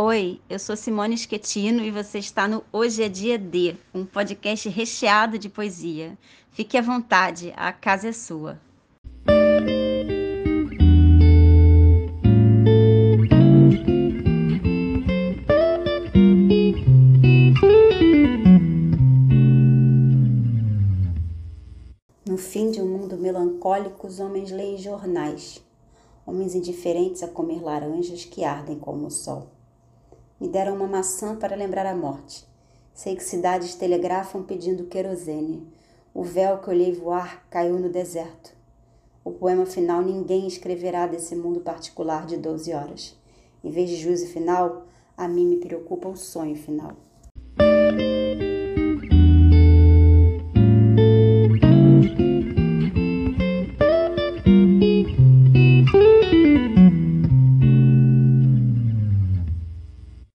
Oi, eu sou Simone Schettino e você está no Hoje é Dia D, um podcast recheado de poesia. Fique à vontade, a casa é sua. No fim de um mundo melancólico, os homens leem jornais. Homens indiferentes a comer laranjas que ardem como o sol. Me deram uma maçã para lembrar a morte. Sei que cidades telegrafam pedindo querosene. O véu que olhei voar caiu no deserto. O poema final ninguém escreverá desse mundo particular de 12 horas. Em vez de juízo final, a mim me preocupa o sonho final.